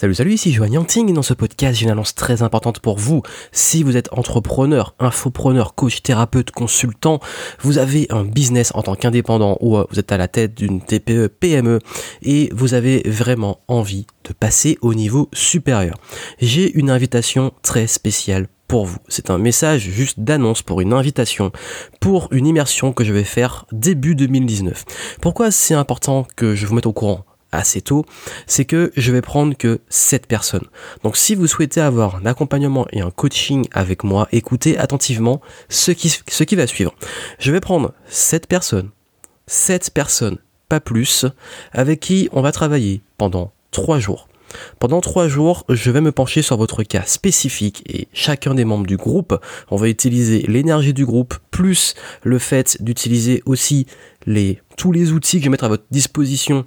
Salut, salut, ici Joanne Yanting dans ce podcast, j'ai une annonce très importante pour vous. Si vous êtes entrepreneur, infopreneur, coach, thérapeute, consultant, vous avez un business en tant qu'indépendant ou euh, vous êtes à la tête d'une TPE, PME et vous avez vraiment envie de passer au niveau supérieur. J'ai une invitation très spéciale pour vous. C'est un message juste d'annonce pour une invitation pour une immersion que je vais faire début 2019. Pourquoi c'est important que je vous mette au courant? Assez tôt, c'est que je vais prendre que 7 personnes. Donc si vous souhaitez avoir un accompagnement et un coaching avec moi, écoutez attentivement ce qui, va suivre. Je vais prendre 7 personnes, 7 personnes, pas plus, avec qui on va travailler pendant 3 jours. Pendant trois jours, je vais me pencher sur votre cas spécifique et chacun des membres du groupe, on va utiliser l'énergie du groupe plus le fait d'utiliser aussi tous les outils que je vais mettre à votre disposition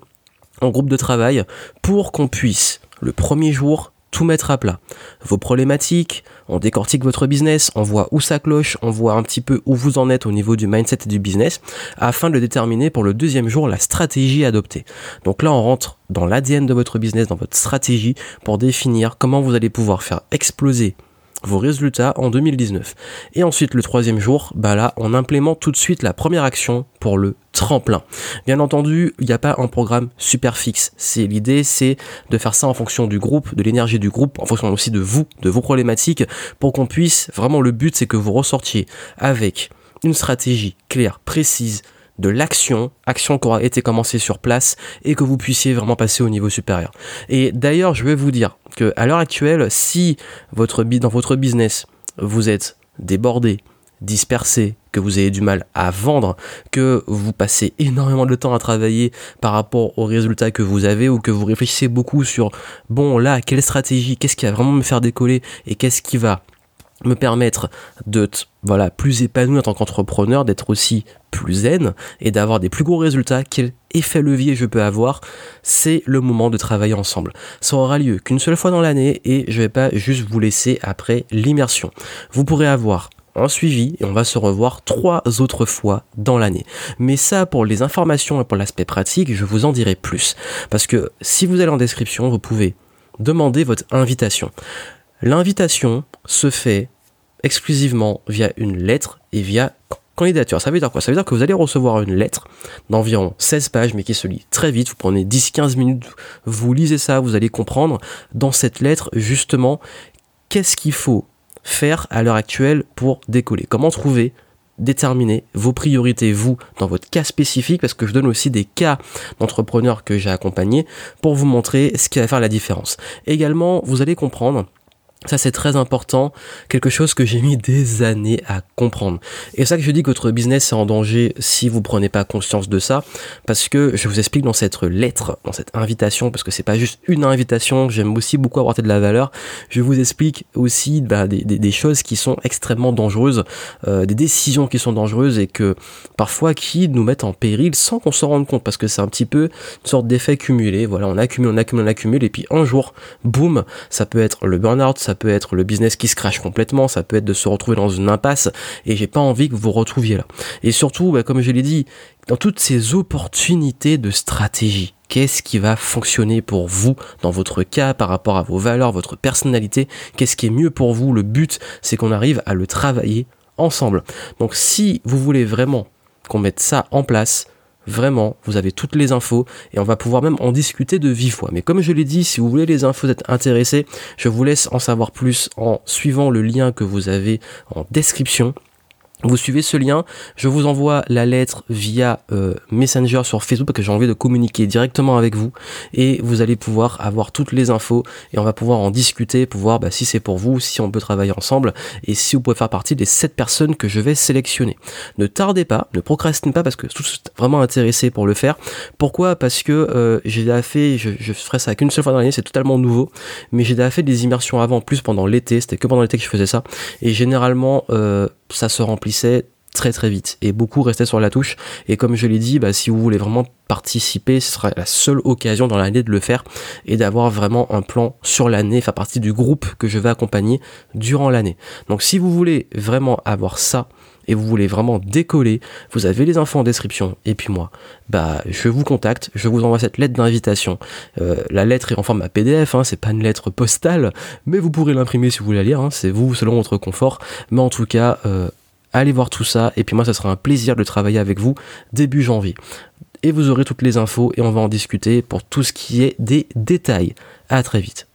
en groupe de travail pour qu'on puisse, le premier jour, tout mettre à plat. Vos problématiques, on décortique votre business, on voit où ça cloche, on voit un petit peu où vous en êtes au niveau du mindset et du business, afin de déterminer pour le deuxième jour la stratégie adoptée. Donc là, on rentre dans l'ADN de votre business, dans votre stratégie, pour définir comment vous allez pouvoir faire exploser vos résultats en 2019. Et ensuite, le troisième jour, bah là, on implémente tout de suite la première action pour le tremplin. Bien entendu, il n'y a pas un programme super fixe. C'est l'idée, c'est de faire ça en fonction du groupe, de l'énergie du groupe, en fonction aussi de vous, de vos problématiques, pour qu'on puisse vraiment le but, c'est que vous ressortiez avec une stratégie claire, précise, de l'action, action qui aura été commencée sur place et que vous puissiez vraiment passer au niveau supérieur. Et d'ailleurs, je vais vous dire que à l'heure actuelle, si votre dans votre business vous êtes débordé, dispersé, que vous avez du mal à vendre, que vous passez énormément de temps à travailler par rapport aux résultats que vous avez ou que vous réfléchissez beaucoup sur bon là quelle stratégie, qu'est-ce qui va vraiment me faire décoller et qu'est-ce qui va me permettre de voilà plus épanoui en tant qu'entrepreneur, d'être aussi plus zen et d'avoir des plus gros résultats, quel effet levier je peux avoir, c'est le moment de travailler ensemble. Ça aura lieu qu'une seule fois dans l'année et je vais pas juste vous laisser après l'immersion. Vous pourrez avoir un suivi et on va se revoir trois autres fois dans l'année. Mais ça, pour les informations et pour l'aspect pratique, je vous en dirai plus. Parce que si vous allez en description, vous pouvez demander votre invitation. L'invitation se fait exclusivement via une lettre et via candidature. Ça veut dire quoi? Ça veut dire que vous allez recevoir une lettre d'environ 16 pages, mais qui se lit très vite. Vous prenez 10-15 minutes, vous lisez ça, vous allez comprendre dans cette lettre justement qu'est-ce qu'il faut faire à l'heure actuelle pour décoller? Comment trouver déterminer vos priorités, vous, dans votre cas spécifique, parce que je donne aussi des cas d'entrepreneurs que j'ai accompagnés pour vous montrer ce qui va faire la différence. Également, vous allez comprendre ça c'est très important, quelque chose que j'ai mis des années à comprendre. Et c'est ça que je dis que votre business est en danger si vous prenez pas conscience de ça, parce que je vous explique dans cette lettre, dans cette invitation, parce que c'est pas juste une invitation, j'aime aussi beaucoup apporter de la valeur, je vous explique aussi bah, des, des, choses qui sont extrêmement dangereuses, euh, des décisions qui sont dangereuses et que parfois qui nous mettent en péril sans qu'on s'en rende compte, parce que c'est un petit peu une sorte d'effet cumulé, voilà, on accumule, on accumule, on accumule, et puis un jour, boum, ça peut être le burn-out, ça ça peut être le business qui se crache complètement, ça peut être de se retrouver dans une impasse, et j'ai pas envie que vous vous retrouviez là. Et surtout, bah, comme je l'ai dit, dans toutes ces opportunités de stratégie, qu'est-ce qui va fonctionner pour vous dans votre cas par rapport à vos valeurs, votre personnalité, qu'est-ce qui est mieux pour vous, le but c'est qu'on arrive à le travailler ensemble. Donc si vous voulez vraiment qu'on mette ça en place, Vraiment, vous avez toutes les infos et on va pouvoir même en discuter de vive voix. Mais comme je l'ai dit, si vous voulez les infos, êtes intéressé, je vous laisse en savoir plus en suivant le lien que vous avez en description. Vous suivez ce lien, je vous envoie la lettre via euh, Messenger sur Facebook parce que j'ai envie de communiquer directement avec vous et vous allez pouvoir avoir toutes les infos et on va pouvoir en discuter pour voir bah, si c'est pour vous, si on peut travailler ensemble et si vous pouvez faire partie des 7 personnes que je vais sélectionner. Ne tardez pas, ne procrastinez pas parce que je suis vraiment intéressé pour le faire. Pourquoi? Parce que euh, j'ai déjà fait, je, je ferai ça qu'une seule fois dans l'année, c'est totalement nouveau, mais j'ai déjà fait des immersions avant, plus pendant l'été, c'était que pendant l'été que je faisais ça et généralement euh, ça se remplissait très très vite et beaucoup restaient sur la touche et comme je l'ai dit bah, si vous voulez vraiment participer ce sera la seule occasion dans l'année de le faire et d'avoir vraiment un plan sur l'année faire partie du groupe que je vais accompagner durant l'année donc si vous voulez vraiment avoir ça et vous voulez vraiment décoller, vous avez les infos en description. Et puis moi, bah, je vous contacte, je vous envoie cette lettre d'invitation. Euh, la lettre est en forme PDF, hein, c'est pas une lettre postale, mais vous pourrez l'imprimer si vous voulez la lire. Hein, c'est vous selon votre confort. Mais en tout cas, euh, allez voir tout ça. Et puis moi, ça sera un plaisir de travailler avec vous début janvier. Et vous aurez toutes les infos et on va en discuter pour tout ce qui est des détails. À très vite.